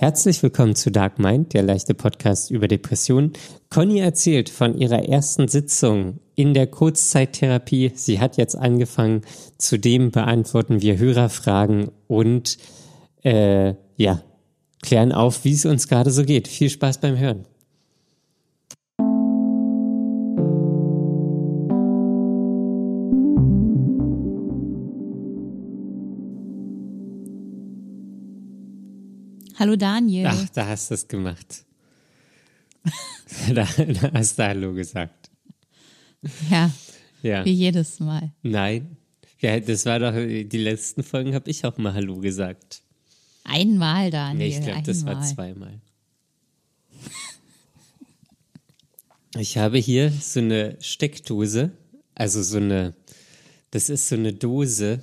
Herzlich willkommen zu Dark Mind, der leichte Podcast über Depressionen. Conny erzählt von ihrer ersten Sitzung in der Kurzzeittherapie. Sie hat jetzt angefangen. Zudem beantworten wir Hörerfragen und äh, ja, klären auf, wie es uns gerade so geht. Viel Spaß beim Hören. Hallo Daniel. Ach, da hast du es gemacht. da, da hast du Hallo gesagt. Ja, Ja. wie jedes Mal. Nein. Ja, das war doch, die letzten Folgen habe ich auch mal Hallo gesagt. Einmal, Daniel. Nee, ich glaube, das war zweimal. Ich habe hier so eine Steckdose, also so eine, das ist so eine Dose,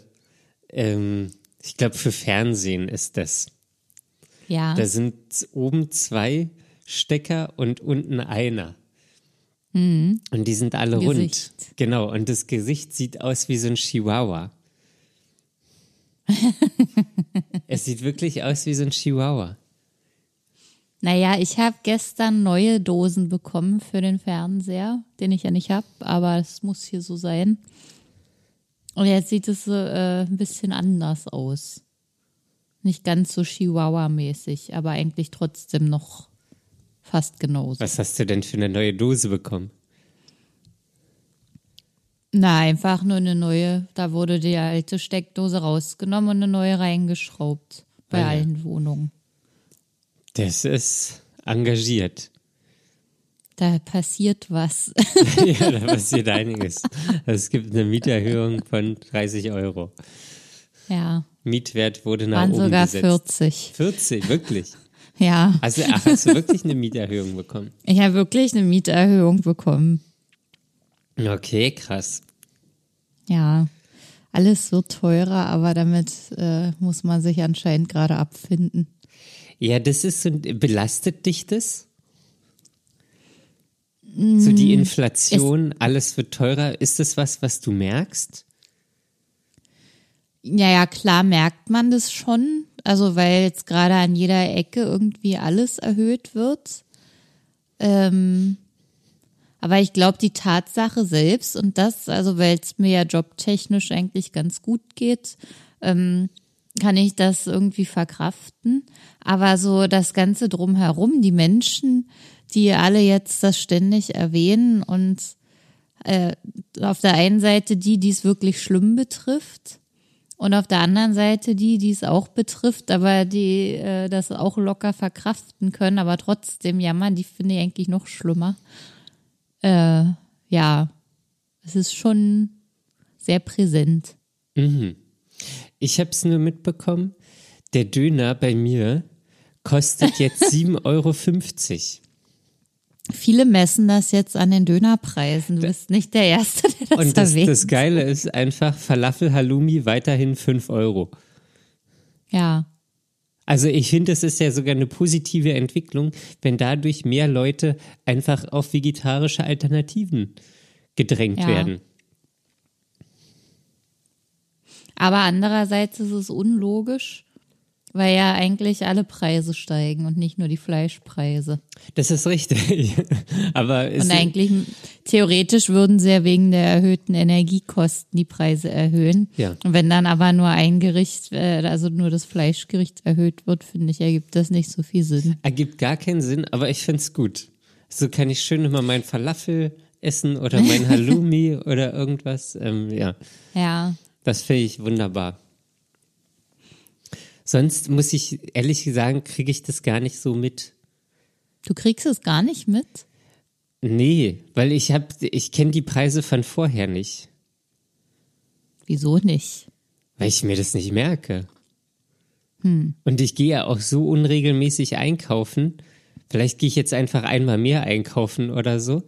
ähm, ich glaube für Fernsehen ist das. Ja, Da sind oben zwei Stecker und unten einer. Und die sind alle Mhm. Gesicht. rund. Genau, und das Gesicht sieht aus wie so ein Chihuahua. es sieht wirklich aus wie so ein Chihuahua. naja, ich habe gestern neue Dosen bekommen für den Fernseher, den ich ja nicht habe, aber es muss hier so sein. Und jetzt sieht es äh, ein bisschen anders aus. Nicht ganz so Chihuahua-mäßig, aber eigentlich trotzdem noch fast genauso. Was hast du denn für eine neue Dose bekommen? Na, einfach nur eine neue. Da wurde die alte Steckdose rausgenommen und eine neue reingeschraubt. Bei Ah ja. allen Wohnungen. Das ist engagiert. Da passiert was. ja, da passiert einiges. Es gibt eine Mieterhöhung von 30 Euro. Ja, Mietwert wurde nach waren oben sogar gesetzt. 40. 40, wirklich. Ja, Also, ach, hast du wirklich eine Mieterhöhung bekommen? ich habe wirklich eine Mieterhöhung bekommen. Okay, krass. Ja, alles wird teurer, aber damit äh, muss man sich anscheinend gerade abfinden. Ja, das ist so, belastet dich das? So die Mm, Inflation, alles wird teurer. Ist das was, was du merkst? Ja, ja, klar merkt man das schon. Also, weil jetzt gerade an jeder Ecke irgendwie alles erhöht wird. Ähm, aber ich glaube, die Tatsache selbst und das, also weil es mir ja jobtechnisch eigentlich ganz gut geht, ähm, kann ich das irgendwie verkraften. Aber so das Ganze drumherum, die Menschen, die alle jetzt das ständig erwähnen und äh, auf der einen Seite die, die es wirklich schlimm betrifft und auf der anderen Seite die, die es auch betrifft, aber die äh, das auch locker verkraften können, aber trotzdem jammern, die finde ich eigentlich noch schlimmer. Äh, ja, es ist schon sehr präsent. Ich habe es nur mitbekommen, der Döner bei mir kostet jetzt 7,50 Euro. Viele messen das jetzt an den Dönerpreisen. Du bist nicht der Erste, der das Und das, erwähnt. das Geile ist einfach Falafel Halloumi weiterhin 5 Euro. ja, Also ich finde, es ist ja sogar eine positive Entwicklung, wenn dadurch mehr Leute einfach auf vegetarische Alternativen gedrängt Ja. werden. aber andererseits ist es unlogisch, weil ja eigentlich alle Preise steigen und nicht nur die Fleischpreise. Das ist richtig. Aber es Und eigentlich theoretisch würden sie ja wegen der erhöhten Energiekosten die Preise erhöhen. Ja. Und wenn dann aber nur ein Gericht, äh, also nur das Fleischgericht erhöht wird, finde ich, ergibt das nicht so viel Sinn. ergibt gar keinen Sinn, aber ich finde es gut. So kann ich schön immer mein Falafel essen oder mein Halloumi oder irgendwas. Ähm, ja, Ja. das finde ich wunderbar. Sonst muss ich ehrlich sagen, kriege ich das gar nicht so mit. Du kriegst es gar nicht mit? Nee, weil ich habe, ich kenne die Preise von vorher nicht, Wieso nicht? weil ich mir das nicht merke. Und ich gehe ja auch so unregelmäßig einkaufen. Vielleicht gehe ich jetzt einfach einmal mehr einkaufen oder so.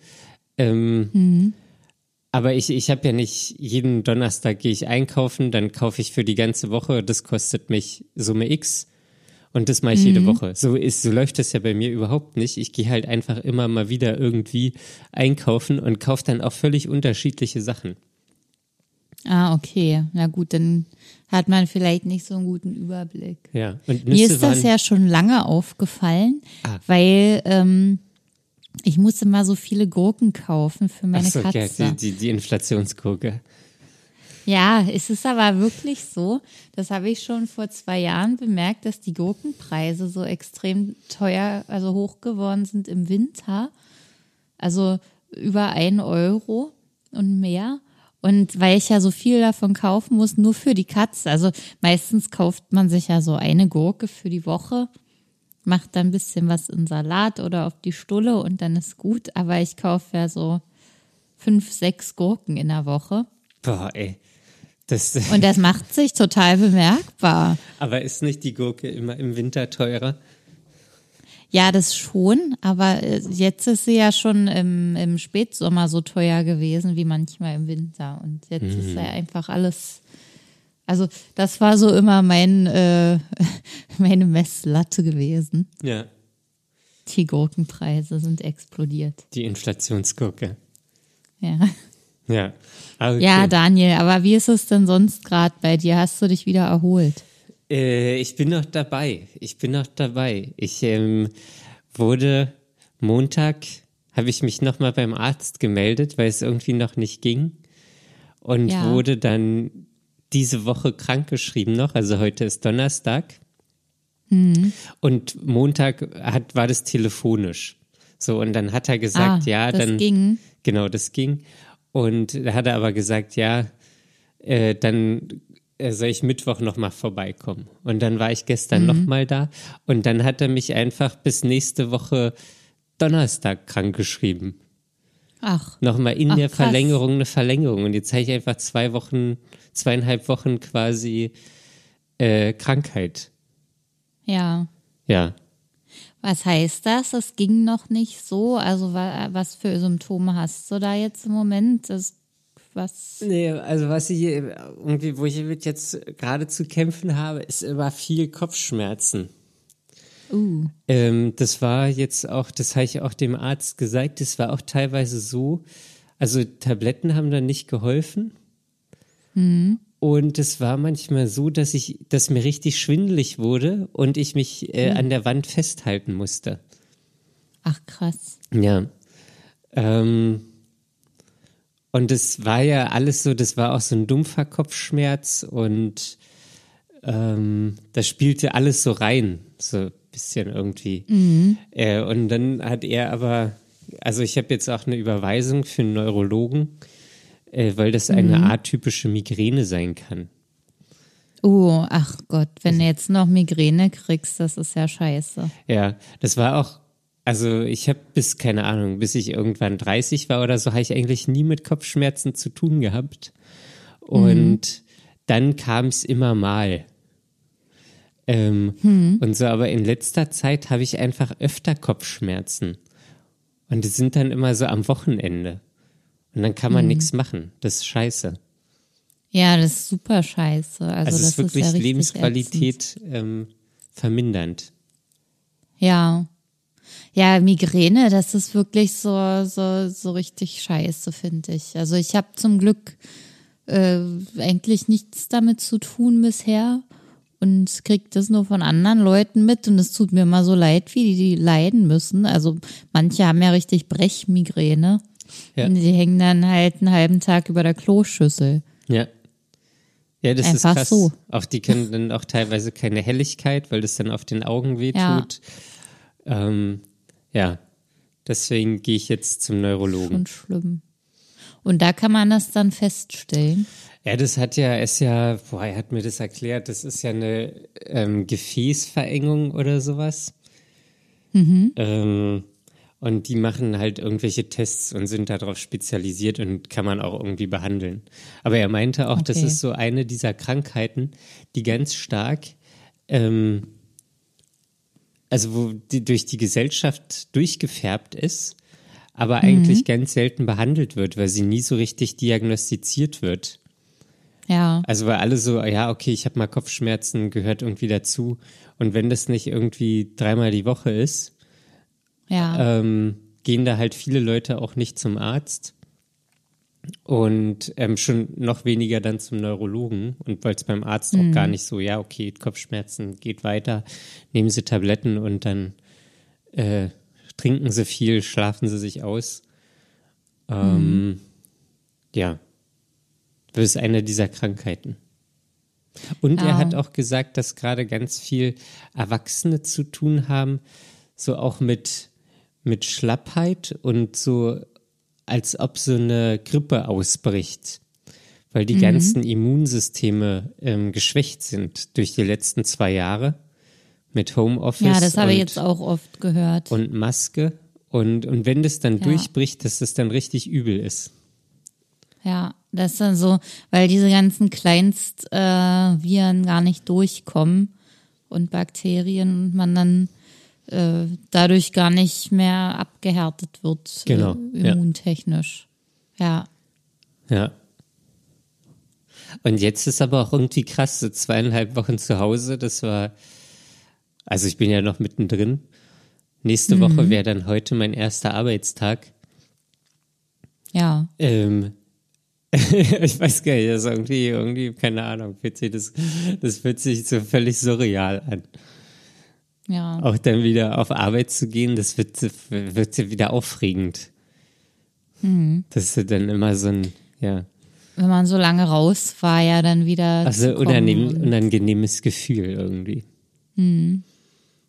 Ähm, Aber ich, ich habe ja nicht jeden Donnerstag gehe ich einkaufen, dann kaufe ich für die ganze Woche, das kostet mich Summe X und das mache ich jede Woche. So ist, so läuft das ja bei mir überhaupt nicht. Ich gehe halt einfach immer mal wieder irgendwie einkaufen und kaufe dann auch völlig unterschiedliche Sachen. Ah, okay. Na gut, dann hat man vielleicht nicht so einen guten Überblick. Ja. Und Mir Nüsse ist das ja schon lange aufgefallen, Ah. weil ähm, ich musste mal so viele Gurken kaufen für meine Ach so, ja, Katze. die, die, die Inflationsgurke. Ja, es ist aber wirklich so, das habe ich schon vor zwei Jahren bemerkt, dass die Gurkenpreise so extrem teuer, also hoch geworden sind im Winter. Also über ein Euro und mehr. Und weil ich ja so viel davon kaufen muss, nur für die Katze. Also meistens kauft man sich ja so eine Gurke für die Woche, macht dann ein bisschen was in Salat oder auf die Stulle und dann ist gut. Aber ich kaufe ja so fünf, sechs Gurken in der Woche. Boah, ey. Das, Und das macht sich total bemerkbar. aber ist nicht die Gurke immer im Winter teurer? Ja, das schon, aber äh, jetzt ist sie ja schon im, im Spätsommer so teuer gewesen wie manchmal im Winter. Und jetzt ist ja einfach alles. Also, das war so immer mein, äh, meine Messlatte gewesen. Ja. Die Gurkenpreise sind explodiert. Die Inflationsgurke. Ja. Ja. Okay. Ja, Daniel, aber wie ist es denn sonst gerade bei dir? Hast du dich wieder erholt? Äh, ich bin noch dabei. Ich bin noch dabei. Ich ähm, wurde Montag, habe ich mich nochmal beim Arzt gemeldet, weil es irgendwie noch nicht ging. Und Ja. wurde dann diese Woche krankgeschrieben noch. Also heute ist Donnerstag. Und Montag hat, war das telefonisch. So, und dann hat er gesagt, ah, ja, das dann. ging. Genau, das ging. Und da hat er aber gesagt, ja, äh, dann äh, soll ich Mittwoch nochmal vorbeikommen. Und dann war ich gestern Mhm. noch nochmal da und dann hat er mich einfach bis nächste Woche Donnerstag krank geschrieben. Ach, Nochmal in Ach, der krass. Verlängerung eine Verlängerung. Und jetzt habe ich einfach zwei Wochen, zweieinhalb Wochen quasi äh, Krankheit. ja. Ja. Was heißt das? Es ging noch nicht so. Also wa- was für Symptome hast du da jetzt im Moment? Das, was? Nee, also was ich äh, irgendwie, wo ich jetzt gerade zu kämpfen habe, ist immer viel Kopfschmerzen. Uh, Ähm, das war jetzt auch, das habe ich auch dem Arzt gesagt, das war auch teilweise so, also Tabletten haben dann nicht geholfen. Und es war manchmal so, dass ich, dass mir richtig schwindelig wurde und ich mich äh, an der Wand festhalten musste. ach krass. Ja. Ähm, und das war ja alles so, das war auch so ein dumpfer Kopfschmerz und ähm, das spielte alles so rein, so bisschen irgendwie. Äh, und dann hat er aber, also ich habe jetzt auch eine Überweisung für einen Neurologen, äh, weil das eine atypische Migräne sein kann. Oh, ach Gott, wenn du jetzt noch Migräne kriegst, das ist ja scheiße. Ja, das war auch, also ich habe bis, keine Ahnung, bis ich irgendwann 30 war oder so, habe ich eigentlich nie mit Kopfschmerzen zu tun gehabt. Und dann kam es immer mal. Ähm, Und so, aber in letzter Zeit habe ich einfach öfter Kopfschmerzen. Und die sind dann immer so am Wochenende. Und dann kann man nichts machen. Das ist scheiße. Ja, das ist super scheiße. Also, Also, es das ist wirklich ja richtig ätzend. Lebensqualität ähm, vermindernd. Ja. Ja, Migräne, das ist wirklich so, so, so richtig scheiße, finde ich. Also ich habe zum Glück äh, eigentlich nichts damit zu tun bisher und krieg das nur von anderen Leuten mit und es tut mir immer so leid, wie die, die leiden müssen. Also manche haben ja richtig Brechmigräne. Ja. Und die hängen dann halt einen halben Tag über der Kloschüssel. Ja. Ja, das Einfach ist krass. so. Auch die können dann auch teilweise keine Helligkeit, weil das dann auf den Augen wehtut. Ja. Ähm, ja. Deswegen gehe ich jetzt zum Neurologen. Und schlimm. Und da kann man das dann feststellen. Ja, das hat ja, ist ja, boah, er hat mir das erklärt, das ist ja eine ähm, Gefäßverengung oder sowas. Ähm, und die machen halt irgendwelche Tests und sind darauf spezialisiert und kann man auch irgendwie behandeln. Aber er meinte auch, das Okay. ist so eine dieser Krankheiten, die ganz stark, ähm, also wo die durch die Gesellschaft durchgefärbt ist, aber eigentlich ganz selten behandelt wird, weil sie nie so richtig diagnostiziert wird. Ja. Also weil alle so, ja, okay, ich habe mal Kopfschmerzen, gehört irgendwie dazu. Und wenn das nicht irgendwie dreimal die Woche ist, Ja. ähm, gehen da halt viele Leute auch nicht zum Arzt. Und ähm, schon noch weniger dann zum Neurologen und weil es beim Arzt auch gar nicht so, ja, okay, Kopfschmerzen geht weiter, nehmen Sie Tabletten und dann äh, trinken Sie viel, schlafen Sie sich aus. Ähm, Ja, das ist eine dieser Krankheiten. Und er Ja. hat auch gesagt, dass gerade ganz viel Erwachsene zu tun haben, so auch mit, mit Schlappheit und so, als ob so eine Grippe ausbricht, weil Mhm. die ganzen Immunsysteme ähm, geschwächt sind durch die letzten zwei Jahre mit Homeoffice Ja, das habe ich jetzt auch oft gehört. und Maske. Und, und wenn das dann Ja. durchbricht, dass das dann richtig übel ist. Ja, das ist dann so, weil diese ganzen Kleinstviren äh, gar nicht durchkommen und Bakterien und man dann äh, dadurch gar nicht mehr abgehärtet wird, Genau, äh, ja. immuntechnisch. Ja. Ja. Und jetzt ist aber auch irgendwie krass, so zweieinhalb Wochen zu Hause, das war, also ich bin ja noch mittendrin. Nächste Mhm. Woche wäre dann heute mein erster Arbeitstag. Ja, Ähm, ich weiß gar nicht, das ist irgendwie, irgendwie, keine Ahnung, fühlt sich das, das fühlt sich so völlig surreal an. ja. Auch dann wieder auf Arbeit zu gehen, das wird, wird wieder aufregend. Mhm. Das ist dann immer so ein, ja, Wenn man so lange raus war, ja dann wieder. also unangenehm, unangenehmes Gefühl irgendwie.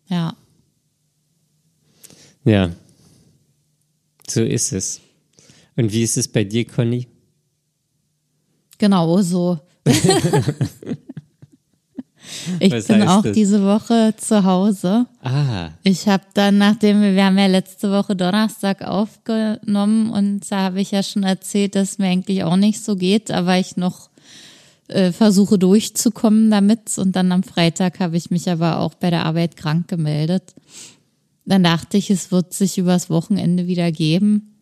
Ja. Ja, so ist es. Und wie ist es bei dir, Conny? Genau so. ich Was bin auch das? diese Woche zu Hause. Ah, Ich habe dann, nachdem wir, wir haben ja letzte Woche Donnerstag aufgenommen und da habe ich ja schon erzählt, dass mir eigentlich auch nicht so geht, aber ich noch äh, versuche durchzukommen damit. Und dann am Freitag habe ich mich aber auch bei der Arbeit krank gemeldet. Dann dachte ich, es wird sich übers Wochenende wieder geben,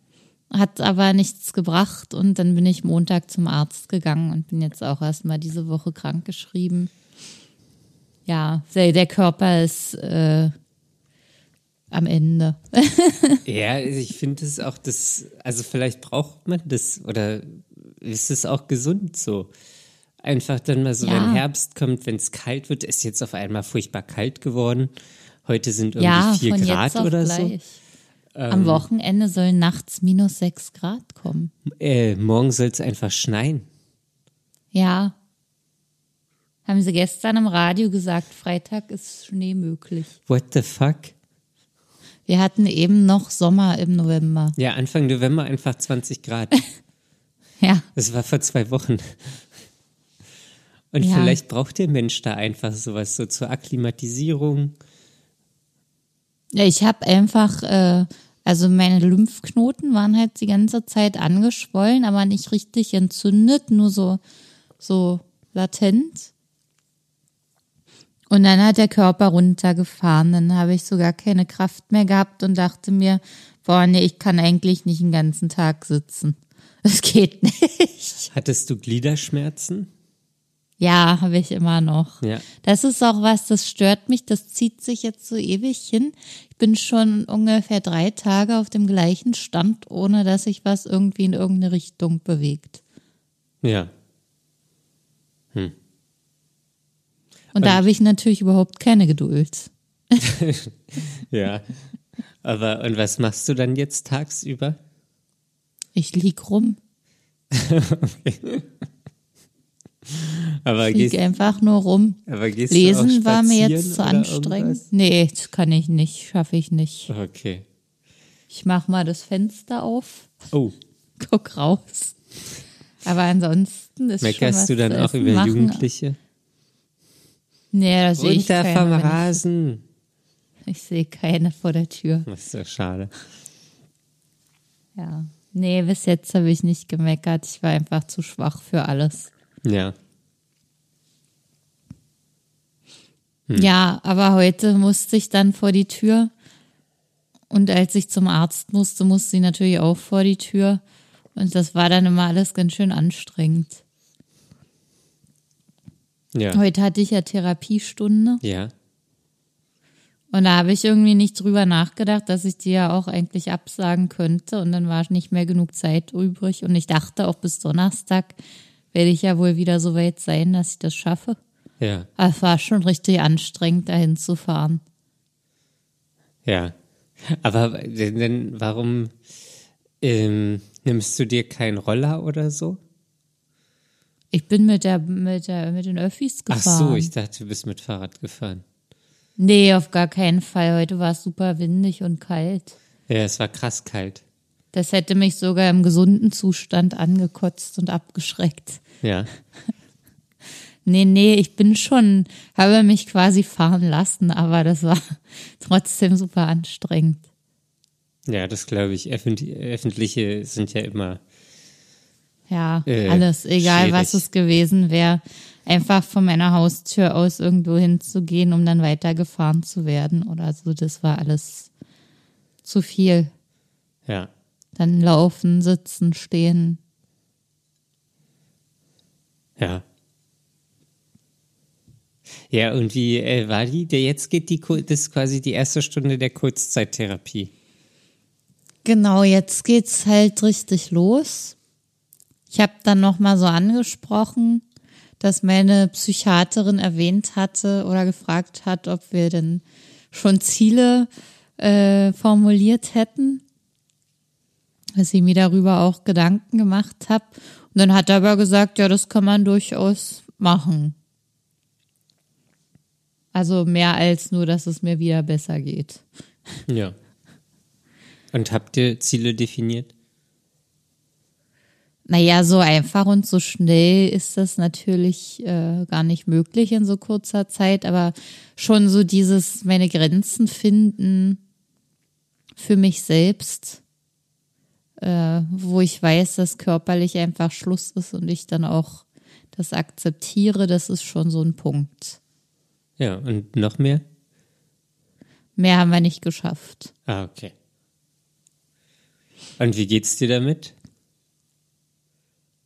hat aber nichts gebracht und dann bin ich Montag zum Arzt gegangen und bin jetzt auch erstmal diese Woche krank geschrieben. Ja, der, der Körper ist äh, am Ende. ja, also ich finde es auch das, also vielleicht braucht man das oder ist es auch gesund so? Einfach dann mal so, Ja. wenn Herbst kommt, wenn es kalt wird, ist jetzt auf einmal furchtbar kalt geworden. Heute sind irgendwie Ja, vier Grad oder gleich. so. Am Wochenende sollen nachts minus sechs Grad kommen. Äh, morgen soll es einfach schneien. Ja. Haben sie gestern im Radio gesagt, Freitag ist Schnee möglich. What the fuck? Wir hatten eben noch Sommer im November. Ja, Anfang November einfach 20 Grad. Ja, Das war vor zwei Wochen. Und Ja. vielleicht braucht der Mensch da einfach sowas so zur Akklimatisierung. Ja, ich habe einfach, äh, also meine Lymphknoten waren halt die ganze Zeit angeschwollen, aber nicht richtig entzündet, nur so, so latent. Und dann hat der Körper runtergefahren. Dann habe ich sogar keine Kraft mehr gehabt und dachte mir, boah, nee, ich kann eigentlich nicht den ganzen Tag sitzen. Das geht nicht. Hattest du Gliederschmerzen? Ja, habe ich immer noch. Ja. Das ist auch was, das stört mich, das zieht sich jetzt so ewig hin. Ich bin schon ungefähr drei Tage auf dem gleichen Stand, ohne dass sich was irgendwie in irgendeine Richtung bewegt. Ja. Und, da habe ich natürlich überhaupt keine Geduld. Ja. Aber, und was machst du dann jetzt tagsüber? Ich lieg rum. Aber Ich gehst, einfach nur rum. Lesen war mir jetzt zu anstrengend. irgendwas? Nee, das kann ich nicht, schaffe ich nicht. Okay. Ich mach mal das Fenster auf, Oh, guck raus. Aber ansonsten ist schon was meckerst du dann auch über machen. Jugendliche? Nee, da sehe ich keine, vom wenn ich- Rasen. Ich sehe keine vor der Tür. Das ist doch schade. Ja. Nee, bis jetzt habe ich nicht gemeckert. Ich war einfach zu schwach für alles. Ja. Hm. Ja, aber heute musste ich dann vor die Tür. Und als ich zum Arzt musste, musste ich natürlich auch vor die Tür. Und das war dann immer alles ganz schön anstrengend. Ja. Heute hatte ich ja Therapiestunde. Ja. Und da habe ich irgendwie nicht drüber nachgedacht, dass ich die ja auch eigentlich absagen könnte. Und dann war nicht mehr genug Zeit übrig. Und ich dachte, auch bis Donnerstag werde ich ja wohl wieder so weit sein, dass ich das schaffe. Ja. Aber es war schon richtig anstrengend, dahin zu fahren. Ja. Aber denn warum ähm, nimmst du dir keinen Roller oder so? Ich bin mit der, mit der, mit den Öffis gefahren. Ach so, ich dachte, du bist mit Fahrrad gefahren. Nee, auf gar keinen Fall. Heute war es super windig und kalt. Ja, es war krass kalt. Das hätte mich sogar im gesunden Zustand angekotzt und abgeschreckt. Ja. Nee, nee, ich bin schon, habe mich quasi fahren lassen, aber das war trotzdem super anstrengend. Ja, das glaube ich. Öffentliche sind ja immer. Ja, äh, alles, egal schwierig. was es gewesen wäre. Einfach von meiner Haustür aus irgendwo hinzugehen, um dann weitergefahren zu werden oder so, das war alles zu viel. Ja. Dann laufen, sitzen, stehen. Ja. Ja, und wie äh, war die? Der jetzt geht die, das ist quasi die erste Stunde der Kurzzeittherapie. Genau, jetzt geht's halt richtig los. Ich habe dann noch mal so angesprochen, dass meine Psychiaterin erwähnt hatte oder gefragt hat, ob wir denn schon Ziele äh, formuliert hätten, dass ich mir darüber auch Gedanken gemacht habe. Und dann hat er aber gesagt, ja, das kann man durchaus machen. Also mehr als nur, dass es mir wieder besser geht. Ja. Und habt ihr Ziele definiert? Naja, so einfach und so schnell ist das natürlich äh, gar nicht möglich in so kurzer Zeit, aber schon so dieses meine Grenzen finden für mich selbst, äh, wo ich weiß, dass körperlich einfach Schluss ist und ich dann auch das akzeptiere, das ist schon so ein Punkt. Ja, und noch mehr? Mehr haben wir nicht geschafft. Ah, okay. Und wie geht's dir damit?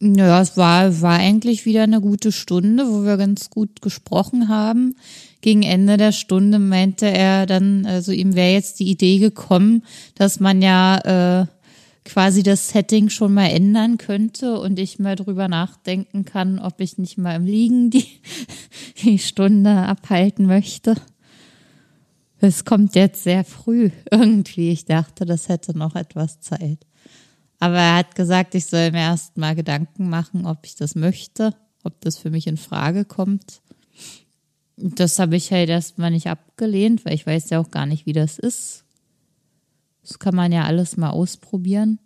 Ja, es war, war eigentlich wieder eine gute Stunde, wo wir ganz gut gesprochen haben. Gegen Ende der Stunde meinte er dann, also ihm wäre jetzt die Idee gekommen, dass man ja äh, quasi das Setting schon mal ändern könnte und ich mal drüber nachdenken kann, ob ich nicht mal im Liegen die, die Stunde abhalten möchte. Es kommt jetzt sehr früh irgendwie. Ich dachte, das hätte noch etwas Zeit. Aber er hat gesagt, ich soll mir erst mal Gedanken machen, ob ich das möchte, ob das für mich in Frage kommt. Das habe ich halt erstmal nicht abgelehnt, weil ich weiß ja auch gar nicht, wie das ist. Das kann man ja alles mal ausprobieren.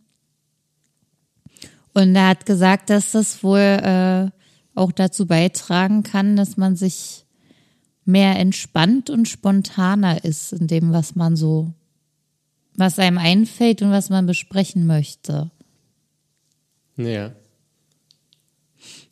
Und er hat gesagt, dass das wohl äh, auch dazu beitragen kann, dass man sich mehr entspannt und spontaner ist in dem, was man so was einem einfällt und was man besprechen möchte. Ja.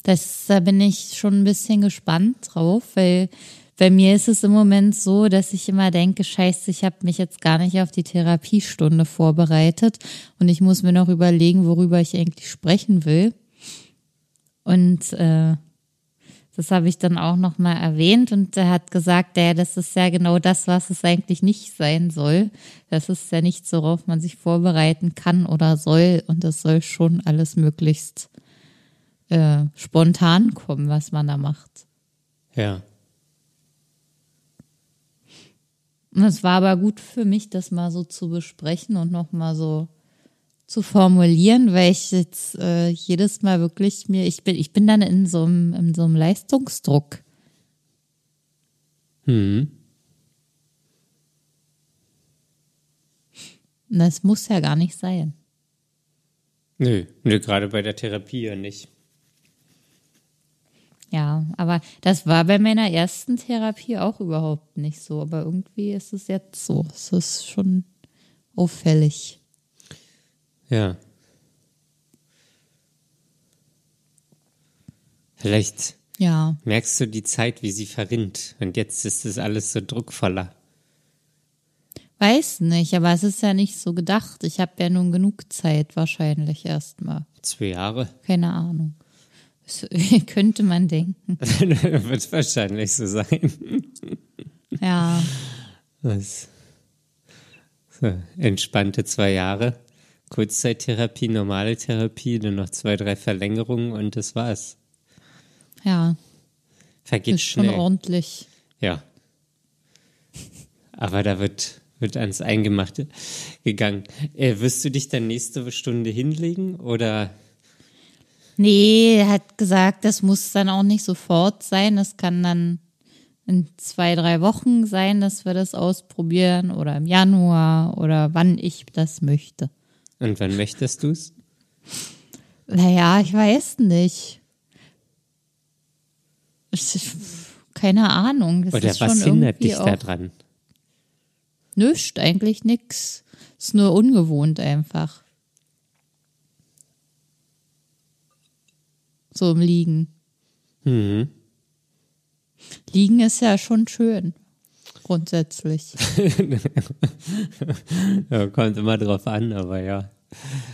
Das, da bin ich schon ein bisschen gespannt drauf, weil bei mir ist es im Moment so, dass ich immer denke, scheiße, ich habe mich jetzt gar nicht auf die Therapiestunde vorbereitet und ich muss mir noch überlegen, worüber ich eigentlich sprechen will. Und äh, das habe ich dann auch nochmal erwähnt und er hat gesagt, ja, das ist ja genau das, was es eigentlich nicht sein soll. Das ist ja nichts, worauf man sich vorbereiten kann oder soll und das soll schon alles möglichst äh, spontan kommen, was man da macht. Ja. Und es war aber gut für mich, das mal so zu besprechen und nochmal so zu formulieren, weil ich jetzt äh, jedes Mal wirklich mir, ich bin, ich bin dann in so einem, in so einem Leistungsdruck. Hm. Das muss ja gar nicht sein. Nö, nö, gerade bei der Therapie ja nicht. Ja, aber das war bei meiner ersten Therapie auch überhaupt nicht so. Aber irgendwie ist es jetzt so. Es ist schon auffällig. Ja. Vielleicht ja. merkst du die Zeit, wie sie verrinnt. Und jetzt ist es alles so druckvoller. Weiß nicht, aber es ist ja nicht so gedacht. Ich habe ja nun genug Zeit wahrscheinlich erstmal. Zwei Jahre? Keine Ahnung. Könnte man denken. Wird wahrscheinlich so sein. Ja. Das, so, entspannte zwei Jahre. Kurzzeittherapie, normale Therapie, dann noch zwei, drei Verlängerungen und das war's. Ja. Vergeht ist schon schnell. ordentlich. Ja. Aber da wird, wird ans Eingemachte gegangen. Äh, wirst du dich dann nächste Stunde hinlegen oder? Nee, er hat gesagt, das muss dann auch nicht sofort sein. Das kann dann in zwei, drei Wochen sein, dass wir das ausprobieren oder im Januar oder wann ich das möchte. Und wann möchtest du's? Naja, ich weiß nicht. Ich, keine Ahnung. Das Oder was hindert dich auch daran? Nischt, eigentlich nix. Ist nur ungewohnt einfach. So im Liegen. Mhm. Liegen ist ja schon schön. Grundsätzlich. Ja, kommt immer drauf an, aber ja.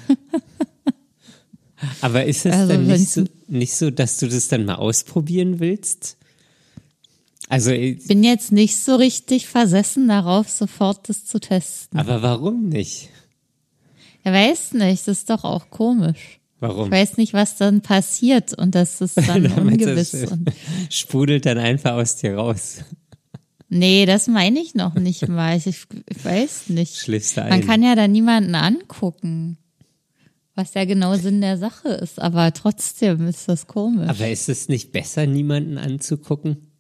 aber ist es Also dann nicht so, nicht so, dass du das dann mal ausprobieren willst? Also, äh, Bin jetzt nicht so richtig versessen darauf, sofort das zu testen. aber warum nicht? Er weiß nicht, das ist doch auch komisch. Warum? Ich weiß nicht, was dann passiert und das ist dann ungewiss. das, sprudelt dann einfach aus dir raus. nee, das meine ich noch nicht mal. Ich, ich weiß nicht. Schläfst du ein. Man kann ja da niemanden angucken, was ja genau Sinn der Sache ist, aber trotzdem ist das komisch. aber ist es nicht besser, niemanden anzugucken?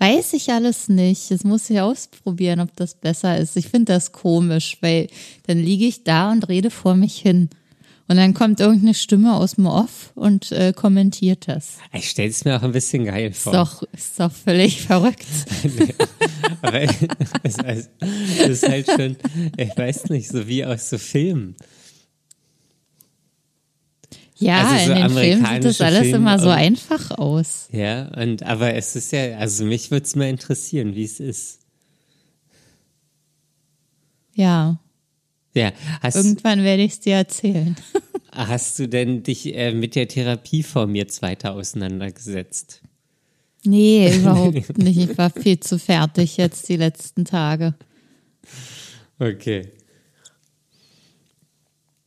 Weiß ich alles nicht. Das muss ich ausprobieren, ob das besser ist. Ich finde das komisch, weil dann liege ich da und rede vor mich hin. Und dann kommt irgendeine Stimme aus dem Off und äh, kommentiert das. Ich stelle es mir auch ein bisschen geil Ist vor. doch, ist doch völlig verrückt. Aber es ist, es ist halt schon, ich weiß nicht, so wie aus so Filmen. Ja, Also so in den Filmen sieht das alles Filme immer so und- einfach aus. Ja, und aber es ist ja, also mich würde es mal interessieren, wie es ist. Ja, Ja, hast, irgendwann werde ich es dir erzählen. hast du denn dich äh, mit der Therapieform jetzt weiter auseinandergesetzt? Nee, überhaupt nicht. Ich war viel zu fertig jetzt die letzten Tage. Okay.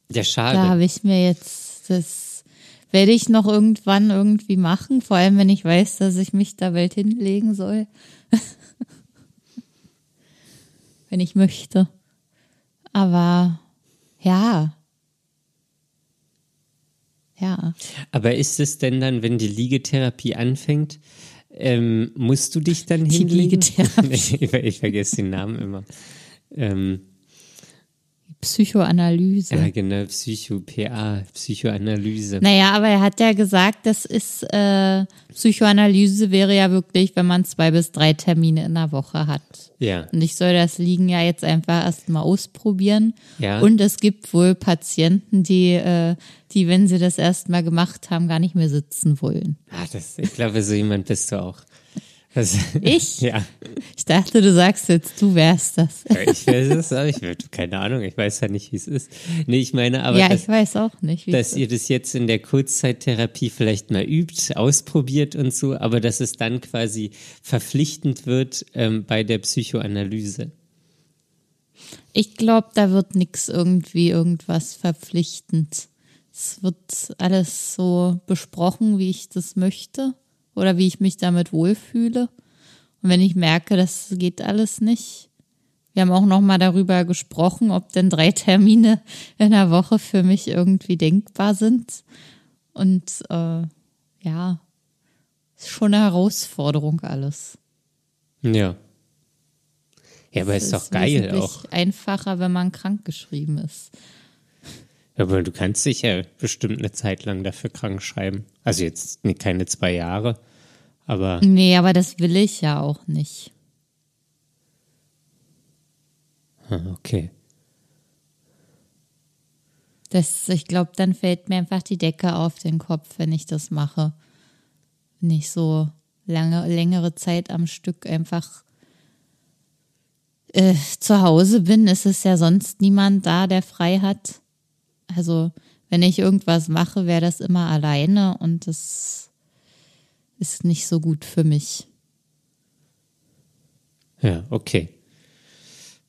Ja, Da schade. habe ich mir jetzt, das werde ich noch irgendwann irgendwie machen, vor allem wenn ich weiß, dass ich mich da bald hinlegen soll. wenn ich möchte. Aber ja. Ja. Aber ist es denn dann, wenn die Liegetherapie anfängt, ähm, musst du dich dann Die hinlegen? Liegetherapie. ich, vergesse den Namen immer. Ähm, Psychoanalyse. ja, genau, Psycho-PA, Psychoanalyse. Naja, aber er hat ja gesagt, das ist äh, Psychoanalyse wäre ja wirklich, wenn man zwei bis drei Termine in der Woche hat. Ja, Und ich soll das Liegen ja jetzt einfach erstmal ausprobieren. Ja. Und es gibt wohl Patienten, die, äh, die, wenn sie das erstmal gemacht haben, gar nicht mehr sitzen wollen. ah, das, ich glaube, so jemand bist du auch. Das, Ich? ja, Ich dachte, du sagst jetzt, du wärst das. ich weiß es auch. Ich keine Ahnung, ich weiß ja nicht, wie es ist. Nee, ich meine aber, ja, dass, ich weiß auch nicht, dass ihr das jetzt in der Kurzzeittherapie vielleicht mal übt, ausprobiert und so, aber dass es dann quasi verpflichtend wird ähm, bei der Psychoanalyse. Ich glaube, da wird nichts irgendwie irgendwas verpflichtend. Es wird alles so besprochen, wie ich das möchte oder wie ich mich damit wohlfühle. Und wenn ich merke, das geht alles nicht. Wir haben auch noch mal darüber gesprochen, ob denn drei Termine in der Woche für mich irgendwie denkbar sind. Und äh, ja, ist schon eine Herausforderung alles. Ja. Ja, aber Es ist doch geil auch. einfacher, wenn man krankgeschrieben ist. Aber du kannst dich ja bestimmt eine Zeit lang dafür krank schreiben. Also jetzt nee, keine zwei Jahre, aber Nee, aber das will ich ja auch nicht. ah, okay. Das, ich glaube, dann fällt mir einfach die Decke auf den Kopf, wenn ich das mache. Wenn ich so lange, längere Zeit am Stück einfach äh, zu Hause bin, ist es ja sonst niemand da, der frei hat. Also, wenn ich irgendwas mache, wäre das immer alleine und das ist nicht so gut für mich. Ja, okay.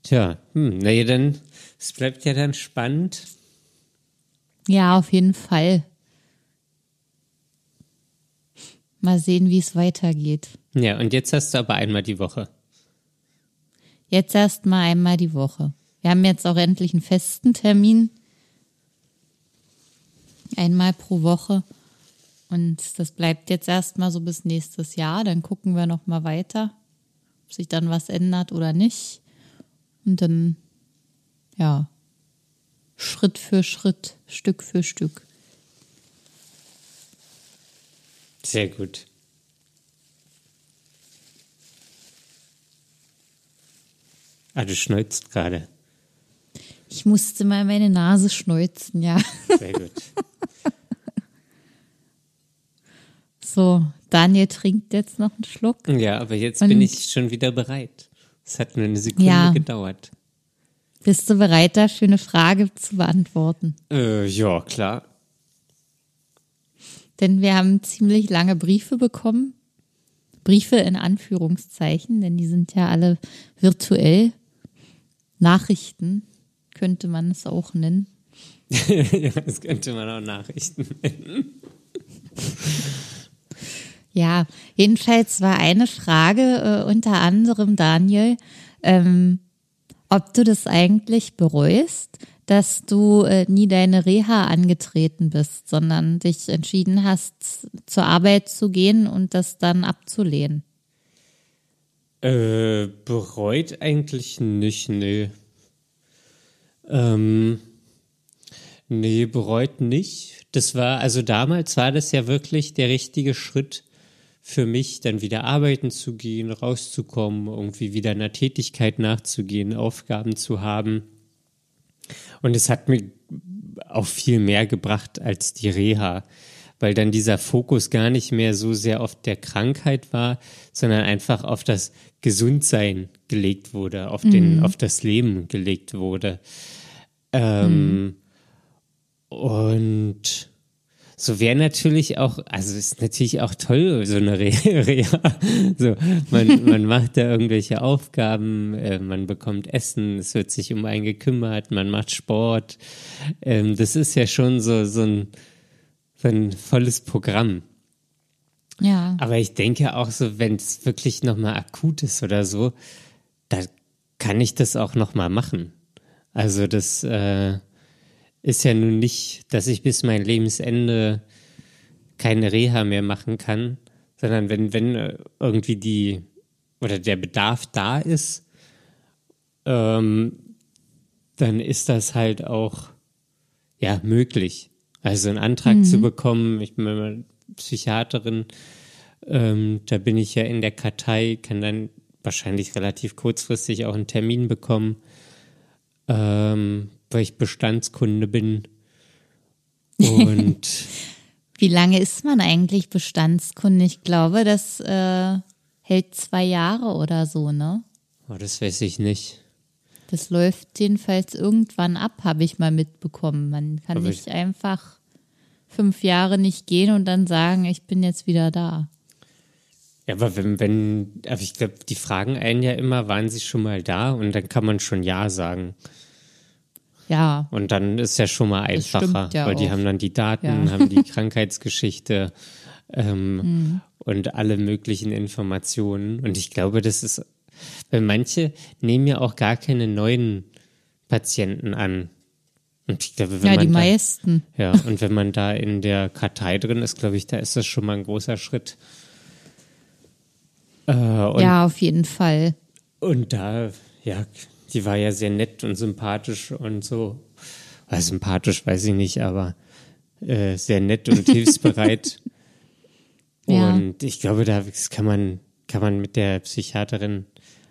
Tja, hm, naja, dann, es bleibt ja dann spannend. Ja, auf jeden Fall. Mal sehen, wie es weitergeht. Ja, und jetzt hast du aber einmal die Woche. Jetzt erst mal einmal die Woche. Wir haben jetzt auch endlich einen festen Termin. Einmal pro Woche. Und das bleibt jetzt erstmal so bis nächstes Jahr. Dann gucken wir noch mal weiter, ob sich dann was ändert oder nicht. Und dann, ja, Schritt für Schritt, Stück für Stück. Sehr gut. Ah, du schneuzt gerade. Ich musste mal meine Nase schneuzen, ja. Sehr gut. so, Daniel trinkt jetzt noch einen Schluck. Ja, aber jetzt Und bin ich schon wieder bereit. Es hat nur eine Sekunde ja. gedauert. Bist du bereit, da eine Frage zu beantworten? Äh, ja, klar. Denn wir haben ziemlich lange Briefe bekommen. Briefe in Anführungszeichen, denn die sind ja alle virtuell. Nachrichten könnte man es auch nennen. ja, das könnte man auch Nachrichten nennen. Ja, jedenfalls war eine Frage äh, unter anderem, Daniel, ähm, ob du das eigentlich bereust, dass du äh, nie deine Reha angetreten bist, sondern dich entschieden hast, zur Arbeit zu gehen und das dann abzulehnen. Äh, bereut eigentlich nicht, nee. Ähm, nee, bereut nicht. Das war, also damals war das ja wirklich der richtige Schritt für mich, dann wieder arbeiten zu gehen, rauszukommen, irgendwie wieder einer Tätigkeit nachzugehen, Aufgaben zu haben. Und es hat mir auch viel mehr gebracht als die Reha, weil dann dieser Fokus gar nicht mehr so sehr auf der Krankheit war, sondern einfach auf das Gesundsein gelegt wurde, auf den, mhm. auf das Leben gelegt wurde. Ähm, mhm. Und so wäre natürlich auch, also ist natürlich auch toll, so eine Reha. So, man, man macht da irgendwelche Aufgaben, äh, man bekommt Essen, es wird sich um einen gekümmert, man macht Sport. Ähm, das ist ja schon so, so, ein, so ein volles Programm. Ja. Aber ich denke auch so, wenn es wirklich nochmal akut ist oder so, da kann ich das auch nochmal machen. Also das, äh, ist ja nun nicht, dass ich bis mein Lebensende keine Reha mehr machen kann, sondern wenn, wenn äh, irgendwie die oder der Bedarf da ist, ähm, dann ist das halt auch ja möglich. Also einen Antrag mhm. zu bekommen, ich bin meine Psychiaterin, ähm, da bin ich ja in der Kartei, kann dann wahrscheinlich relativ kurzfristig auch einen Termin bekommen. Ähm, weil ich Bestandskunde bin. Und wie lange ist man eigentlich Bestandskunde? Ich glaube, das äh, hält zwei Jahre oder so, ne? Oh, das weiß ich nicht. Das läuft jedenfalls irgendwann ab, habe ich mal mitbekommen. Man kann aber nicht einfach fünf Jahre nicht gehen und dann sagen, ich bin jetzt wieder da. Ja, aber wenn, wenn, aber ich glaube, die fragen einen ja immer, waren sie schon mal da? Und dann kann man schon Ja sagen. Ja. Und dann ist ja schon mal einfacher, ja weil auch. die haben dann die Daten, ja. haben die Krankheitsgeschichte ähm, mhm. und alle möglichen Informationen. Und ich glaube, das ist, weil manche nehmen ja auch gar keine neuen Patienten an. Und ich glaube, wenn ja, man die da, meisten. Ja, und wenn man da in der Kartei drin ist, glaube ich, da ist das schon mal ein großer Schritt. Äh, ja, auf jeden Fall. Und da, ja, die war ja sehr nett und sympathisch und so. Also sympathisch weiß ich nicht, aber äh, sehr nett und hilfsbereit. ja. Und ich glaube, da kann man, kann man mit der Psychiaterin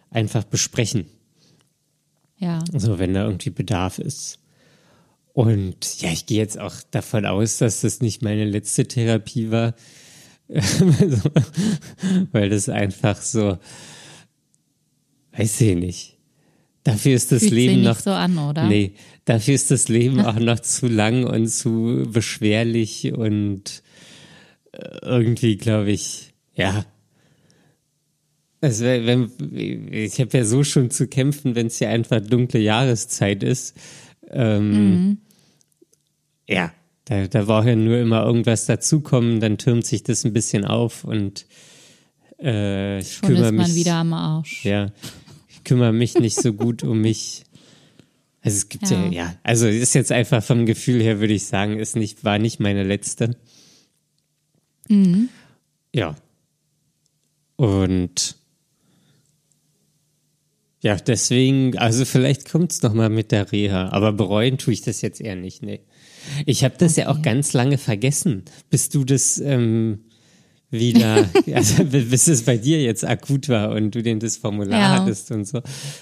einfach besprechen. Ja. So, wenn da irgendwie Bedarf ist. Und ja, ich gehe jetzt auch davon aus, dass das nicht meine letzte Therapie war. weil das einfach so, weiß ich nicht. Dafür ist das Fühlt Leben noch so an, oder? Nee, dafür ist das Leben auch noch zu lang und zu beschwerlich und äh, irgendwie glaube ich, ja. Also wenn, ich habe ja so schon zu kämpfen, wenn es ja einfach dunkle Jahreszeit ist. Ähm, mhm. Ja, da, da braucht ja nur immer irgendwas dazukommen, dann türmt sich das ein bisschen auf und äh, ich schon kümmere ist man mich, wieder am Arsch. Ja, ich kümmere mich nicht so gut um mich. Also es gibt ja. ja, ja, also ist jetzt einfach vom Gefühl her, würde ich sagen, ist nicht, war nicht meine letzte. Mhm. Ja. Und ja, deswegen, also vielleicht kommt es nochmal mit der Reha, aber bereuen tue ich das jetzt eher nicht, nee. Ich habe das okay. ja auch ganz lange vergessen, bis du das ähm, wieder, also bis es bei dir jetzt akut war und du den das Formular ja. hattest und so.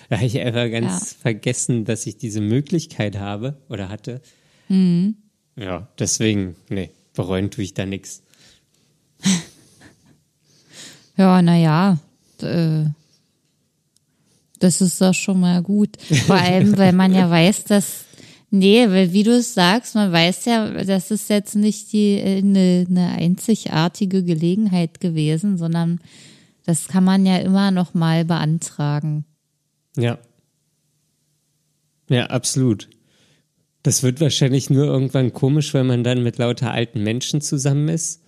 Da habe ich einfach ganz ja. vergessen, dass ich diese Möglichkeit habe oder hatte. Mhm. Ja, deswegen, nee, bereuen tue ich da nichts. Ja, naja, äh, das ist doch schon mal gut. Vor allem, weil man ja weiß, dass Nee, weil wie du es sagst, man weiß ja, das ist jetzt nicht die eine, eine einzigartige Gelegenheit gewesen, sondern das kann man ja immer noch mal beantragen. Ja. Ja, absolut. Das wird wahrscheinlich nur irgendwann komisch, wenn man dann mit lauter alten Menschen zusammen ist.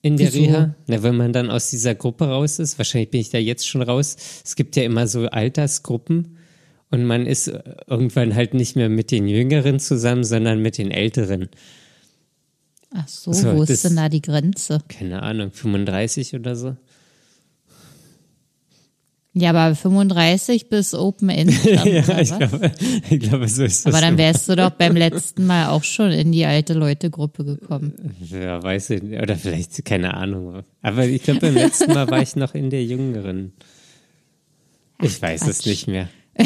In der Wieso? Reha. Na, wenn man dann aus dieser Gruppe raus ist. Wahrscheinlich bin ich da jetzt schon raus. Es gibt ja immer so Altersgruppen und man ist irgendwann halt nicht mehr mit den Jüngeren zusammen, sondern mit den Älteren. Ach so, so wo ist denn da die Grenze? Keine Ahnung, 35 oder so. Ja, aber 35 bis Open End. ja, ich glaube, ich glaube, so ist das. Aber dann wärst du doch beim letzten Mal auch schon in die alte Leute-Gruppe gekommen. Ja, weiß ich nicht. Oder vielleicht, keine Ahnung. Aber ich glaube, beim letzten Mal war ich noch in der Jüngeren. Ich Ach, weiß Quatsch. es nicht mehr.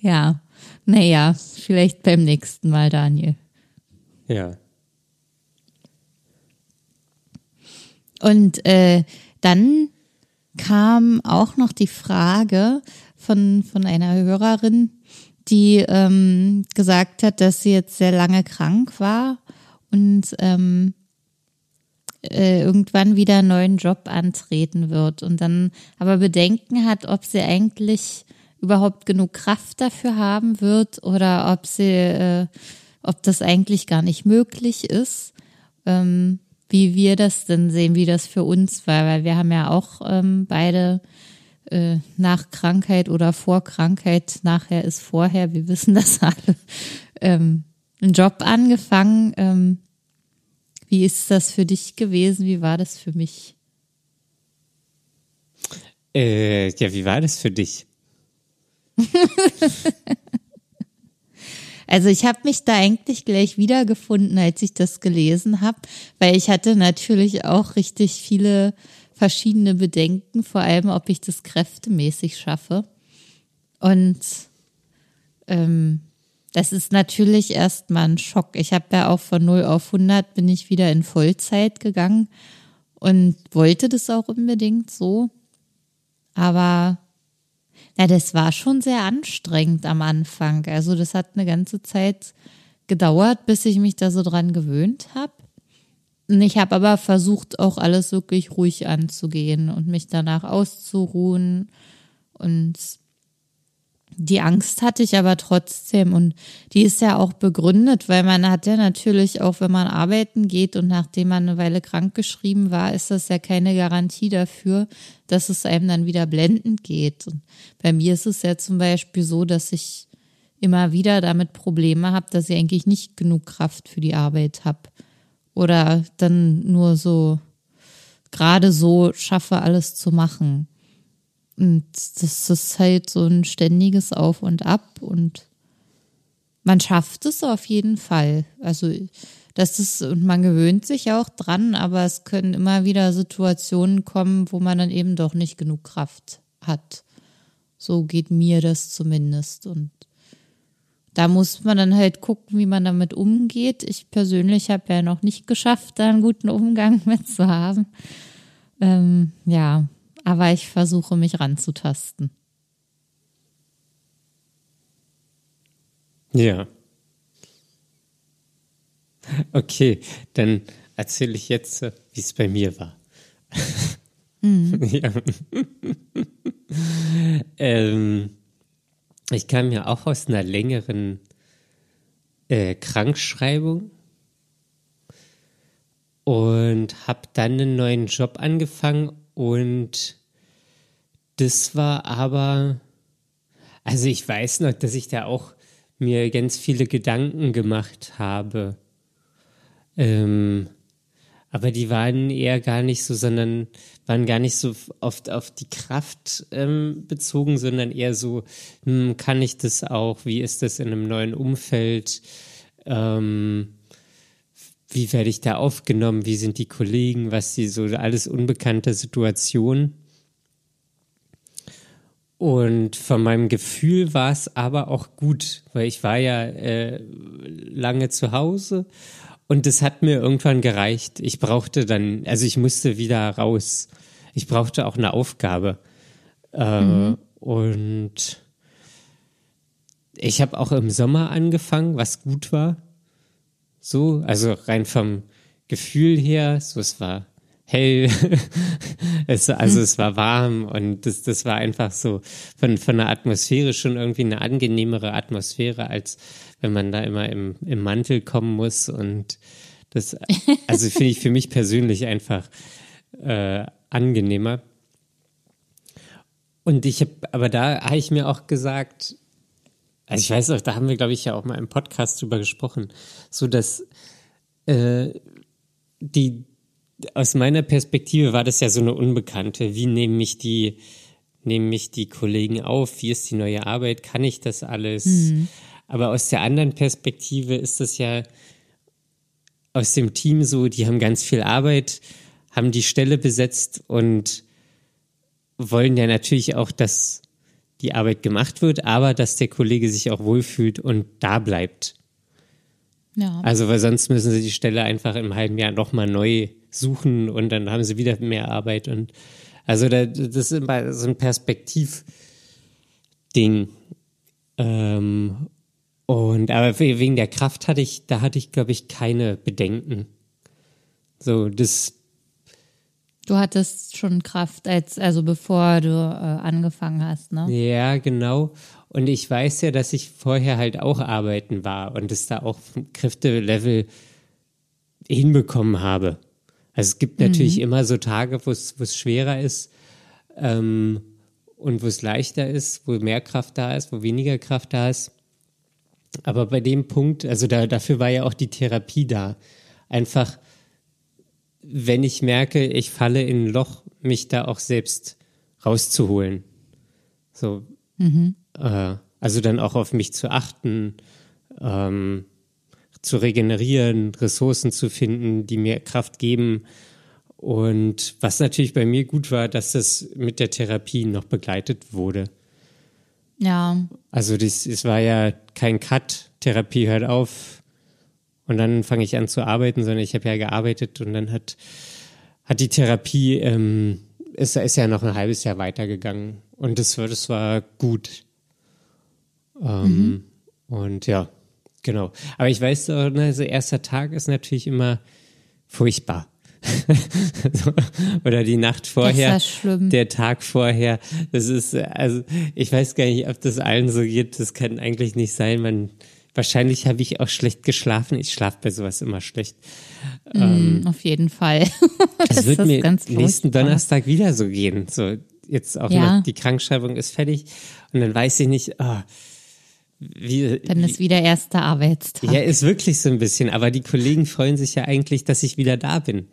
ja, naja, vielleicht beim nächsten Mal, Daniel. Ja. Und äh, dann kam auch noch die Frage von, von einer Hörerin, die ähm, gesagt hat, dass sie jetzt sehr lange krank war und ähm, äh, irgendwann wieder einen neuen Job antreten wird und dann aber Bedenken hat, ob sie eigentlich überhaupt genug Kraft dafür haben wird oder ob sie, äh, ob das eigentlich gar nicht möglich ist. Ähm, wie wir das denn sehen, wie das für uns war, weil wir haben ja auch ähm, beide äh, nach Krankheit oder vor Krankheit, nachher ist vorher, wir wissen das alle, ähm, einen Job angefangen, ähm, wie ist das für dich gewesen? Wie war das für mich? Äh, ja, wie war das für dich? also ich habe mich da eigentlich gleich wiedergefunden, als ich das gelesen habe, weil ich hatte natürlich auch richtig viele verschiedene Bedenken, vor allem ob ich das kräftemäßig schaffe. Und ähm, das ist natürlich erstmal ein Schock. Ich habe ja auch von 0 auf 100 bin ich wieder in Vollzeit gegangen und wollte das auch unbedingt so. Aber ja, das war schon sehr anstrengend am Anfang. Also das hat eine ganze Zeit gedauert, bis ich mich da so dran gewöhnt habe. Und ich habe aber versucht, auch alles wirklich ruhig anzugehen und mich danach auszuruhen und die Angst hatte ich aber trotzdem und die ist ja auch begründet, weil man hat ja natürlich auch, wenn man arbeiten geht und nachdem man eine Weile krankgeschrieben war, ist das ja keine Garantie dafür, dass es einem dann wieder blendend geht. Und bei mir ist es ja zum Beispiel so, dass ich immer wieder damit Probleme habe, dass ich eigentlich nicht genug Kraft für die Arbeit habe oder dann nur so gerade so schaffe, alles zu machen. Und das ist halt so ein ständiges Auf und Ab und man schafft es auf jeden Fall. Also das ist, und man gewöhnt sich auch dran, aber es können immer wieder Situationen kommen, wo man dann eben doch nicht genug Kraft hat. So geht mir das zumindest. Und da muss man dann halt gucken, wie man damit umgeht. Ich persönlich habe ja noch nicht geschafft, da einen guten Umgang mit zu haben. Ähm, ja, aber ich versuche mich ranzutasten. Ja. Okay, dann, erzähle ich jetzt, wie es bei mir war. Mhm. ja. ähm, ich kam ja auch aus einer längeren äh, Krankschreibung und habe dann einen neuen Job angefangen und das war aber, also ich weiß noch, dass ich da auch mir ganz viele Gedanken gemacht habe. Ähm, aber die waren eher gar nicht so, sondern waren gar nicht so oft auf die Kraft ähm, bezogen, sondern eher so, hm, kann ich das auch? Wie ist das in einem neuen Umfeld? Ähm, wie werde ich da aufgenommen? Wie sind die Kollegen? Was die so alles unbekannte Situationen? Und von meinem Gefühl war es aber auch gut, weil ich war ja äh, lange zu Hause und das hat mir irgendwann gereicht. Ich brauchte dann, also ich musste wieder raus. Ich brauchte auch eine Aufgabe. Äh, mhm. Und ich habe auch im Sommer angefangen, was gut war. So, also rein vom Gefühl her, so es war hell, es, also es war warm und das, das war einfach so von, von der Atmosphäre schon irgendwie eine angenehmere Atmosphäre als wenn man da immer im, im Mantel kommen muss. Und das, also finde ich für mich persönlich einfach äh, angenehmer. Und ich habe, aber da habe ich mir auch gesagt, also ich weiß auch, da haben wir, glaube ich, ja auch mal im Podcast drüber gesprochen, so dass äh, die, aus meiner Perspektive war das ja so eine Unbekannte. Wie nehmen mich die, nehmen mich die Kollegen auf? Wie ist die neue Arbeit? Kann ich das alles? Mhm. Aber aus der anderen Perspektive ist das ja aus dem Team so, die haben ganz viel Arbeit, haben die Stelle besetzt und wollen ja natürlich auch, dass die Arbeit gemacht wird, aber dass der Kollege sich auch wohlfühlt und da bleibt. Ja. Also, weil sonst müssen sie die Stelle einfach im halben Jahr nochmal neu suchen und dann haben sie wieder mehr Arbeit und also das ist immer so ein Perspektivding. Ähm, und aber wegen der Kraft hatte ich, da hatte ich, glaube ich, keine Bedenken. So, das. Du hattest schon Kraft, als, also bevor du äh, angefangen hast, ne? Ja, genau. Und ich weiß ja, dass ich vorher halt auch arbeiten war und es da auch Kräftelevel hinbekommen habe. Also es gibt natürlich mhm. immer so Tage, wo es schwerer ist ähm, und wo es leichter ist, wo mehr Kraft da ist, wo weniger Kraft da ist. Aber bei dem Punkt, also da, dafür war ja auch die Therapie da. Einfach, wenn ich merke, ich falle in ein Loch, mich da auch selbst rauszuholen. So, mhm. äh, also dann auch auf mich zu achten, ähm, zu regenerieren, Ressourcen zu finden, die mir Kraft geben. Und was natürlich bei mir gut war, dass das mit der Therapie noch begleitet wurde. Ja. Also das, es war ja kein Cut, Therapie hört auf und dann fange ich an zu arbeiten, sondern ich habe ja gearbeitet und dann hat, hat die Therapie, ähm, ist, ist ja noch ein halbes Jahr weitergegangen und das war, das war gut. Ähm, mhm. Und ja, genau. Aber ich weiß, so, also erster Tag ist natürlich immer furchtbar. Oder die Nacht vorher, der Tag vorher. Das ist, also ich weiß gar nicht, ob das allen so geht. Das kann eigentlich nicht sein. Man, wahrscheinlich habe ich auch schlecht geschlafen. Ich schlafe bei sowas immer schlecht. Mm, ähm, auf jeden Fall. Es wird mir nächsten Donnerstag wieder so gehen. So jetzt auch ja. noch, die Krankschreibung ist fertig und dann weiß ich nicht. Oh, wie, Dann ist wieder erster Arbeitstag. Ja, ist wirklich so ein bisschen. Aber die Kollegen freuen sich ja eigentlich, dass ich wieder da bin.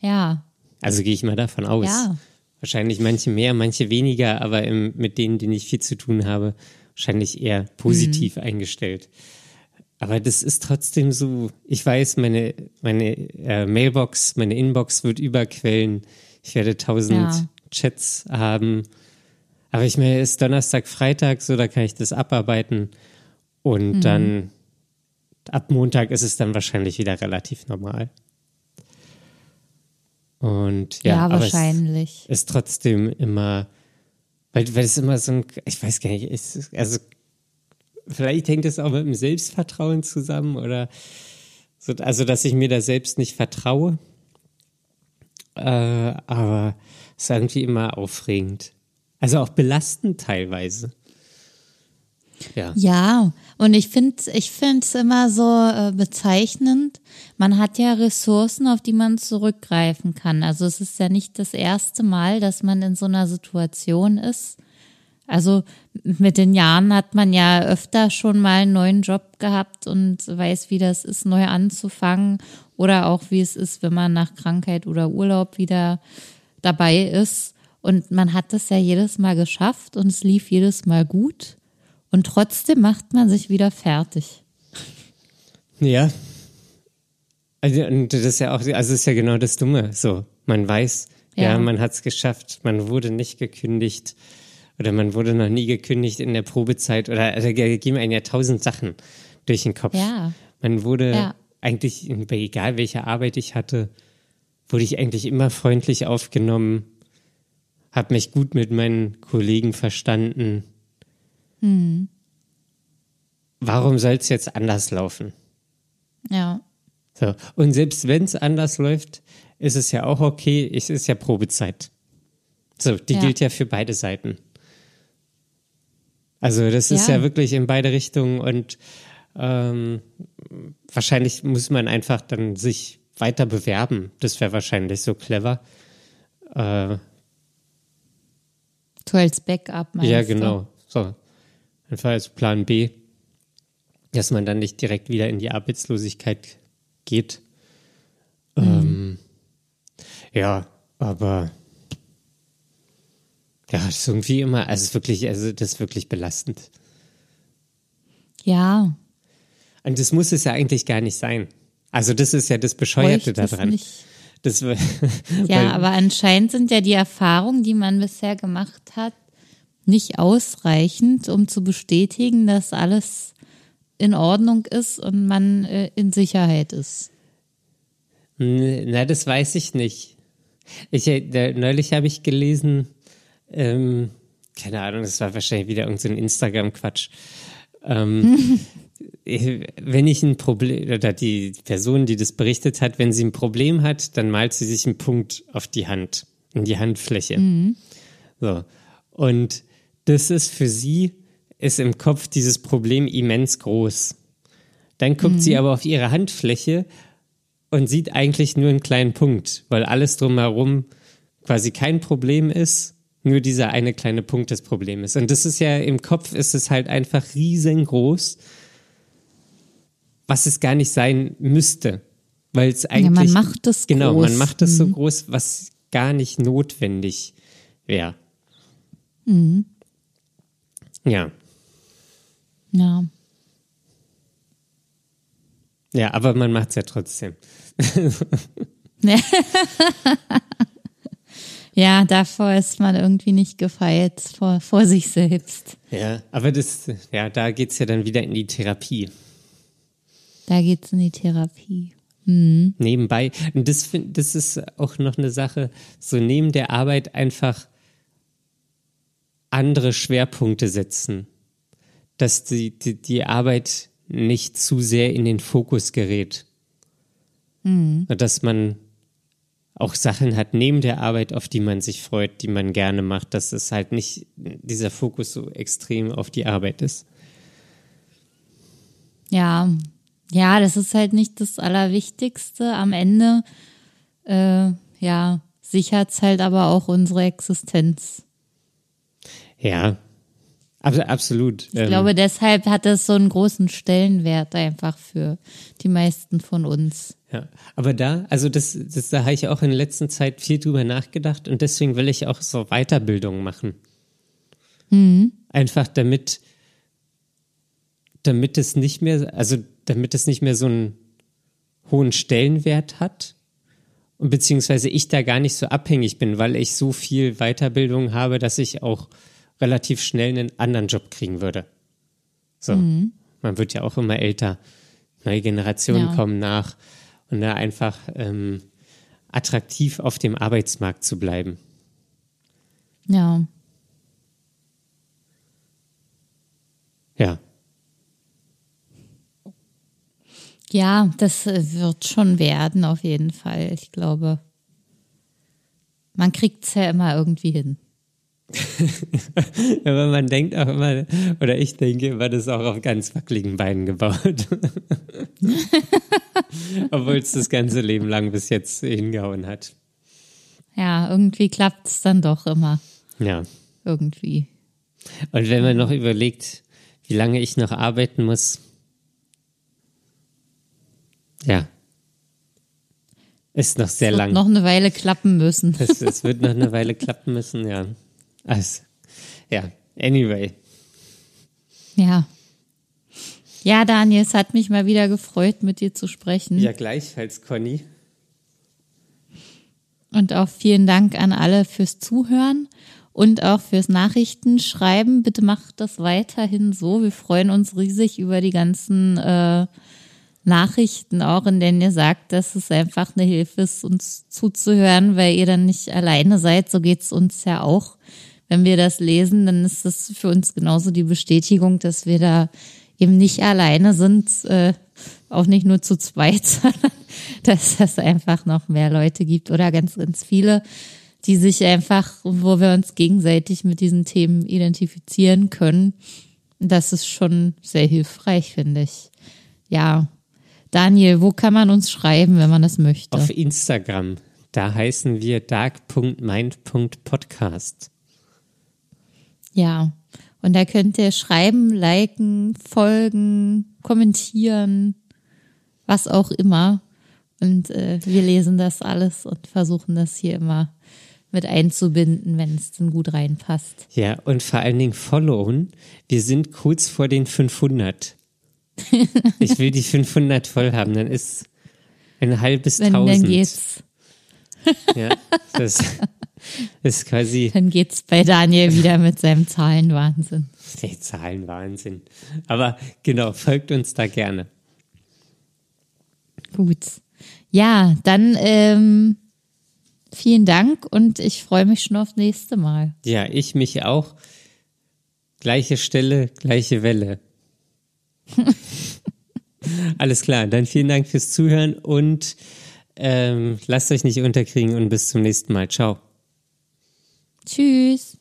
Ja. Also gehe ich mal davon aus. Ja. Wahrscheinlich manche mehr, manche weniger, aber im, mit denen, denen ich viel zu tun habe, wahrscheinlich eher positiv mhm. eingestellt. Aber das ist trotzdem so, ich weiß, meine, meine äh, Mailbox, meine Inbox wird überquellen. Ich werde tausend ja. Chats haben. Aber ich meine, es ist Donnerstag, Freitag, so, da kann ich das abarbeiten. Und mhm. dann ab Montag ist es dann wahrscheinlich wieder relativ normal. Und ja, ja wahrscheinlich. ist trotzdem immer, weil, weil es immer so ein, ich weiß gar nicht, ist, also vielleicht hängt es auch mit dem Selbstvertrauen zusammen oder So, also, dass ich mir da selbst nicht vertraue. Äh, aber es ist irgendwie immer aufregend. Also auch belastend teilweise. Ja. ja, und ich finde ich es immer so äh, bezeichnend. Man hat ja Ressourcen, auf die man zurückgreifen kann. Also es ist ja nicht das erste Mal, dass man in so einer Situation ist. Also mit den Jahren hat man ja öfter schon mal einen neuen Job gehabt und weiß, wie das ist, neu anzufangen oder auch wie es ist, wenn man nach Krankheit oder Urlaub wieder dabei ist. Und man hat das ja jedes Mal geschafft und es lief jedes Mal gut. Und trotzdem macht man sich wieder fertig. Ja. Also, und das ist ja auch, also das ist ja genau das Dumme. So, man weiß, ja, ja man hat es geschafft, man wurde nicht gekündigt oder man wurde noch nie gekündigt in der Probezeit oder also, da gehen einem ja tausend Sachen durch den Kopf. Ja. Man wurde ja. eigentlich, egal welche Arbeit ich hatte, wurde ich eigentlich immer freundlich aufgenommen, habe mich gut mit meinen Kollegen verstanden hm. Warum soll es jetzt anders laufen? Ja. So. Und selbst wenn es anders läuft, ist es ja auch okay. Es ist ja Probezeit. So, die ja. gilt ja für beide Seiten. Also das ist ja, ja wirklich in beide Richtungen und ähm, wahrscheinlich muss man einfach dann sich weiter bewerben. Das wäre wahrscheinlich so clever. Äh, so als Backup meinst Ja, genau. So. Einfach als Plan B, dass man dann nicht direkt wieder in die Arbeitslosigkeit geht. Mhm. Ähm, ja, aber ja, das ist irgendwie immer, also ist wirklich, also das ist wirklich belastend. Ja. Und das muss es ja eigentlich gar nicht sein. Also das ist ja das Bescheuerte daran. Nicht. Das, ja, aber anscheinend sind ja die Erfahrungen, die man bisher gemacht hat, nicht ausreichend, um zu bestätigen, dass alles in Ordnung ist und man äh, in Sicherheit ist. Na, das weiß ich nicht. Ich, äh, neulich habe ich gelesen, ähm, keine Ahnung, das war wahrscheinlich wieder irgendein so Instagram-Quatsch. Ähm, wenn ich ein Problem, oder die Person, die das berichtet hat, wenn sie ein Problem hat, dann malt sie sich einen Punkt auf die Hand, in die Handfläche. Mhm. So. Und das ist für sie, ist im Kopf dieses Problem immens groß. Dann guckt mhm. sie aber auf ihre Handfläche und sieht eigentlich nur einen kleinen Punkt, weil alles drumherum quasi kein Problem ist, nur dieser eine kleine Punkt das Problem ist. Und das ist ja im Kopf ist es halt einfach riesengroß, was es gar nicht sein müsste, weil es eigentlich ja, man macht es genau groß. man macht es mhm. so groß, was gar nicht notwendig wäre. Mhm. Ja. Ja. Ja, aber man macht es ja trotzdem. ja, davor ist man irgendwie nicht gefeilt, vor, vor sich selbst. Ja, aber das, ja, da geht es ja dann wieder in die Therapie. Da geht es in die Therapie. Mhm. Nebenbei. Und das, das ist auch noch eine Sache, so neben der Arbeit einfach andere Schwerpunkte setzen, dass die, die, die Arbeit nicht zu sehr in den Fokus gerät. Mhm. Dass man auch Sachen hat neben der Arbeit, auf die man sich freut, die man gerne macht, dass es halt nicht dieser Fokus so extrem auf die Arbeit ist. Ja, ja, das ist halt nicht das Allerwichtigste. Am Ende, äh, ja, sichert es halt aber auch unsere Existenz. Ja, absolut. Ich ähm, glaube, deshalb hat es so einen großen Stellenwert einfach für die meisten von uns. Ja, aber da, also das, das da habe ich auch in der letzten Zeit viel drüber nachgedacht und deswegen will ich auch so Weiterbildung machen. Mhm. Einfach damit, damit es nicht mehr, also damit es nicht mehr so einen hohen Stellenwert hat und beziehungsweise ich da gar nicht so abhängig bin, weil ich so viel Weiterbildung habe, dass ich auch relativ schnell einen anderen Job kriegen würde. So, mhm. man wird ja auch immer älter. Neue Generationen ja. kommen nach und da einfach ähm, attraktiv auf dem Arbeitsmarkt zu bleiben. Ja. Ja. Ja, das äh, wird schon werden, auf jeden Fall. Ich glaube, man kriegt es ja immer irgendwie hin. Aber man denkt auch immer, oder ich denke immer, das ist auch auf ganz wackeligen Beinen gebaut. Obwohl es das ganze Leben lang bis jetzt hingehauen hat. Ja, irgendwie klappt es dann doch immer. Ja. Irgendwie. Und wenn man noch überlegt, wie lange ich noch arbeiten muss, ja, ist noch sehr wird lang. Noch eine Weile klappen müssen. Es, es wird noch eine Weile klappen müssen, ja. Also, ja, anyway. Ja. Ja, Daniel, es hat mich mal wieder gefreut, mit dir zu sprechen. Ja, gleichfalls, Conny. Und auch vielen Dank an alle fürs Zuhören und auch fürs Nachrichtenschreiben. Bitte macht das weiterhin so. Wir freuen uns riesig über die ganzen äh, Nachrichten auch, in denen ihr sagt, dass es einfach eine Hilfe ist, uns zuzuhören, weil ihr dann nicht alleine seid. So geht's uns ja auch. Wenn wir das lesen, dann ist das für uns genauso die Bestätigung, dass wir da eben nicht alleine sind, äh, auch nicht nur zu zweit, sondern dass es einfach noch mehr Leute gibt oder ganz, ganz viele, die sich einfach, wo wir uns gegenseitig mit diesen Themen identifizieren können. Das ist schon sehr hilfreich, finde ich. Ja, Daniel, wo kann man uns schreiben, wenn man das möchte? Auf Instagram. Da heißen wir dark.mind.podcast. Ja, und da könnt ihr schreiben, liken, folgen, kommentieren, was auch immer. Und äh, wir lesen das alles und versuchen das hier immer mit einzubinden, wenn es dann gut reinpasst. Ja, und vor allen Dingen followen. Wir sind kurz vor den 500. ich will die 500 voll haben, dann ist ein halbes Wenn, Tausend. Dann geht's. Ja, das ist quasi. Dann geht's bei Daniel wieder mit seinem Zahlenwahnsinn. Der Zahlenwahnsinn. Aber genau, folgt uns da gerne. Gut. Ja, dann ähm, vielen Dank und ich freue mich schon aufs nächste Mal. Ja, ich mich auch. Gleiche Stelle, gleiche Welle. Alles klar, dann vielen Dank fürs Zuhören und ähm, lasst euch nicht unterkriegen und bis zum nächsten Mal. Ciao. Tschüss.